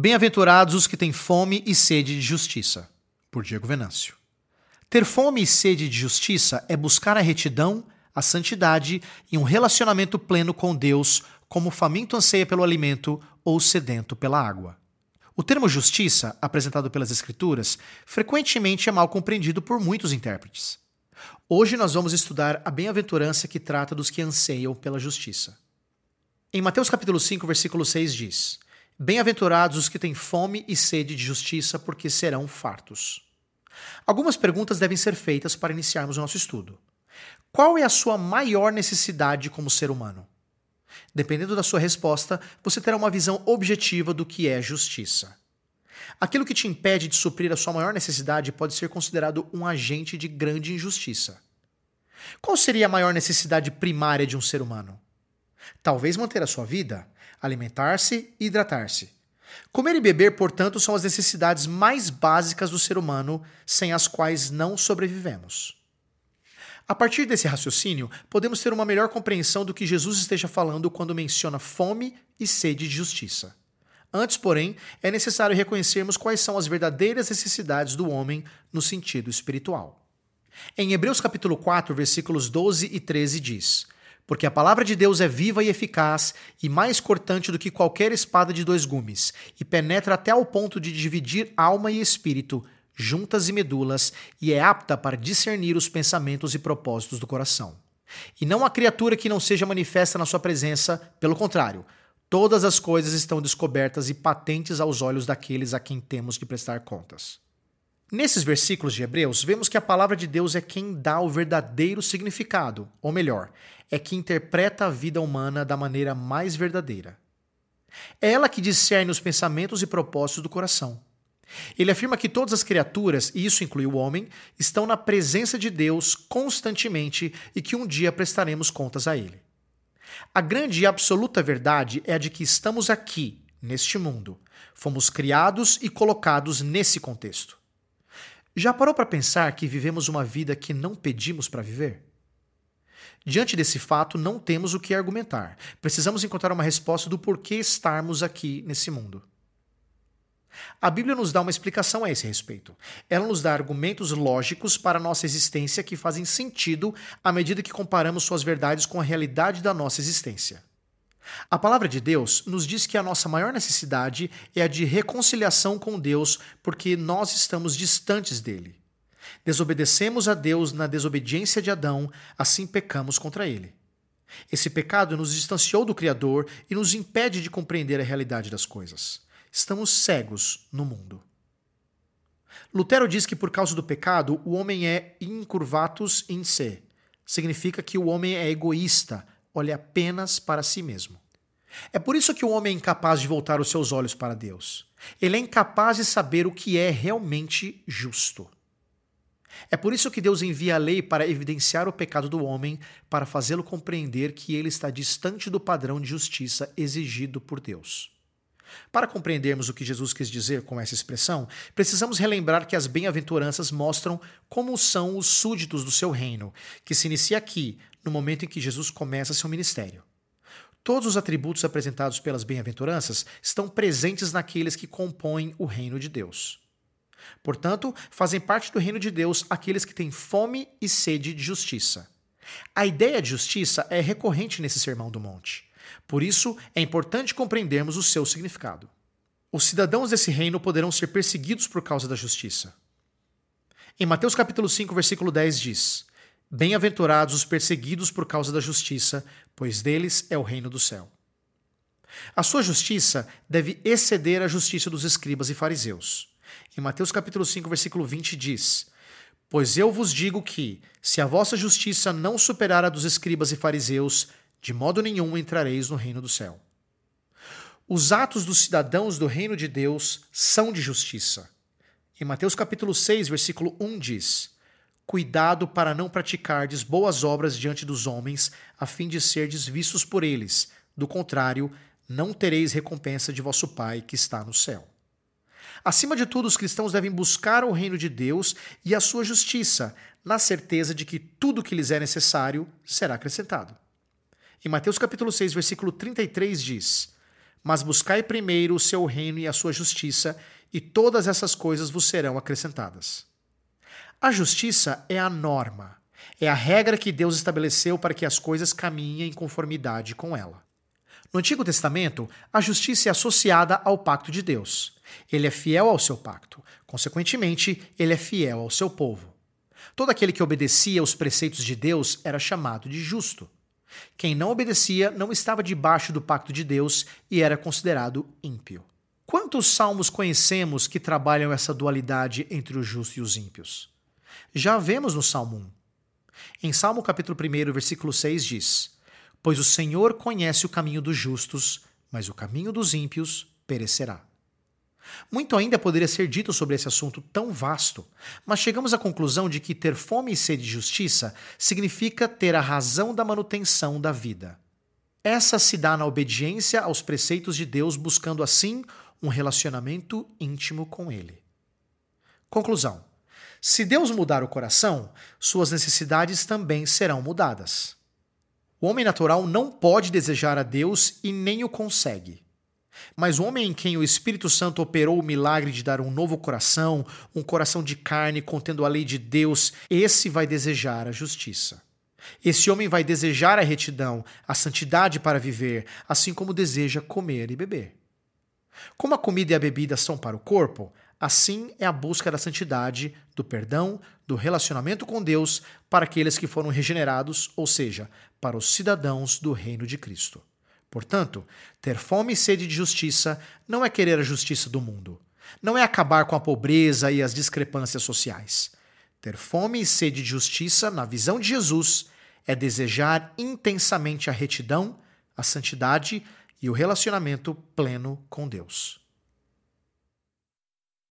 Bem-aventurados os que têm fome e sede de justiça. Por Diego Venâncio. Ter fome e sede de justiça é buscar a retidão, a santidade e um relacionamento pleno com Deus, como faminto anseia pelo alimento ou sedento pela água. O termo justiça, apresentado pelas Escrituras, frequentemente é mal compreendido por muitos intérpretes. Hoje nós vamos estudar a bem-aventurança que trata dos que anseiam pela justiça. Em Mateus capítulo 5, versículo 6 diz: Bem-aventurados os que têm fome e sede de justiça, porque serão fartos. Algumas perguntas devem ser feitas para iniciarmos o nosso estudo. Qual é a sua maior necessidade como ser humano? Dependendo da sua resposta, você terá uma visão objetiva do que é justiça. Aquilo que te impede de suprir a sua maior necessidade pode ser considerado um agente de grande injustiça. Qual seria a maior necessidade primária de um ser humano? Talvez manter a sua vida, alimentar-se e hidratar-se. Comer e beber, portanto, são as necessidades mais básicas do ser humano, sem as quais não sobrevivemos. A partir desse raciocínio, podemos ter uma melhor compreensão do que Jesus esteja falando quando menciona fome e sede de justiça. Antes, porém, é necessário reconhecermos quais são as verdadeiras necessidades do homem no sentido espiritual. Em Hebreus capítulo 4, versículos 12 e 13 diz: porque a palavra de Deus é viva e eficaz e mais cortante do que qualquer espada de dois gumes, e penetra até ao ponto de dividir alma e espírito, juntas e medulas, e é apta para discernir os pensamentos e propósitos do coração. E não há criatura que não seja manifesta na sua presença, pelo contrário, todas as coisas estão descobertas e patentes aos olhos daqueles a quem temos que prestar contas. Nesses versículos de Hebreus, vemos que a palavra de Deus é quem dá o verdadeiro significado, ou melhor, é que interpreta a vida humana da maneira mais verdadeira. É ela que discerne os pensamentos e propósitos do coração. Ele afirma que todas as criaturas, e isso inclui o homem, estão na presença de Deus constantemente e que um dia prestaremos contas a ele. A grande e absoluta verdade é a de que estamos aqui, neste mundo. Fomos criados e colocados nesse contexto. Já parou para pensar que vivemos uma vida que não pedimos para viver? Diante desse fato, não temos o que argumentar. Precisamos encontrar uma resposta do porquê estarmos aqui nesse mundo. A Bíblia nos dá uma explicação a esse respeito. Ela nos dá argumentos lógicos para a nossa existência que fazem sentido à medida que comparamos suas verdades com a realidade da nossa existência. A palavra de Deus nos diz que a nossa maior necessidade é a de reconciliação com Deus, porque nós estamos distantes dele. Desobedecemos a Deus na desobediência de Adão, assim pecamos contra ele. Esse pecado nos distanciou do Criador e nos impede de compreender a realidade das coisas. Estamos cegos no mundo. Lutero diz que por causa do pecado, o homem é incurvatus in se. Significa que o homem é egoísta, olha apenas para si mesmo. É por isso que o homem é incapaz de voltar os seus olhos para Deus. Ele é incapaz de saber o que é realmente justo. É por isso que Deus envia a lei para evidenciar o pecado do homem, para fazê-lo compreender que ele está distante do padrão de justiça exigido por Deus. Para compreendermos o que Jesus quis dizer com essa expressão, precisamos relembrar que as bem-aventuranças mostram como são os súditos do seu reino, que se inicia aqui, no momento em que Jesus começa seu ministério. Todos os atributos apresentados pelas bem-aventuranças estão presentes naqueles que compõem o reino de Deus. Portanto, fazem parte do reino de Deus aqueles que têm fome e sede de justiça. A ideia de justiça é recorrente nesse Sermão do Monte. Por isso, é importante compreendermos o seu significado. Os cidadãos desse reino poderão ser perseguidos por causa da justiça. Em Mateus capítulo 5, versículo 10 diz: Bem-aventurados os perseguidos por causa da justiça, pois deles é o reino do céu. A sua justiça deve exceder a justiça dos escribas e fariseus. Em Mateus capítulo 5, versículo 20 diz: Pois eu vos digo que, se a vossa justiça não superar a dos escribas e fariseus, de modo nenhum entrareis no reino do céu. Os atos dos cidadãos do reino de Deus são de justiça. Em Mateus capítulo 6, versículo 1 diz: Cuidado para não praticardes boas obras diante dos homens, a fim de serdes vistos por eles. Do contrário, não tereis recompensa de vosso Pai que está no céu. Acima de tudo, os cristãos devem buscar o reino de Deus e a sua justiça, na certeza de que tudo que lhes é necessário será acrescentado. Em Mateus capítulo 6, versículo 33 diz: Mas buscai primeiro o seu reino e a sua justiça, e todas essas coisas vos serão acrescentadas. A justiça é a norma, é a regra que Deus estabeleceu para que as coisas caminhem em conformidade com ela. No Antigo Testamento, a justiça é associada ao pacto de Deus. Ele é fiel ao seu pacto, consequentemente, ele é fiel ao seu povo. Todo aquele que obedecia aos preceitos de Deus era chamado de justo. Quem não obedecia não estava debaixo do pacto de Deus e era considerado ímpio. Quantos salmos conhecemos que trabalham essa dualidade entre o justo e os ímpios? Já vemos no Salmo 1. Em Salmo capítulo 1, versículo 6 diz: Pois o Senhor conhece o caminho dos justos, mas o caminho dos ímpios perecerá. Muito ainda poderia ser dito sobre esse assunto tão vasto, mas chegamos à conclusão de que ter fome e sede de justiça significa ter a razão da manutenção da vida. Essa se dá na obediência aos preceitos de Deus, buscando assim um relacionamento íntimo com Ele. Conclusão: se Deus mudar o coração, suas necessidades também serão mudadas. O homem natural não pode desejar a Deus e nem o consegue. Mas o homem em quem o Espírito Santo operou o milagre de dar um novo coração, um coração de carne contendo a lei de Deus, esse vai desejar a justiça. Esse homem vai desejar a retidão, a santidade para viver, assim como deseja comer e beber. Como a comida e a bebida são para o corpo, assim é a busca da santidade, do perdão, do relacionamento com Deus para aqueles que foram regenerados, ou seja, para os cidadãos do reino de Cristo. Portanto, ter fome e sede de justiça não é querer a justiça do mundo. Não é acabar com a pobreza e as discrepâncias sociais. Ter fome e sede de justiça, na visão de Jesus, é desejar intensamente a retidão, a santidade e o relacionamento pleno com Deus.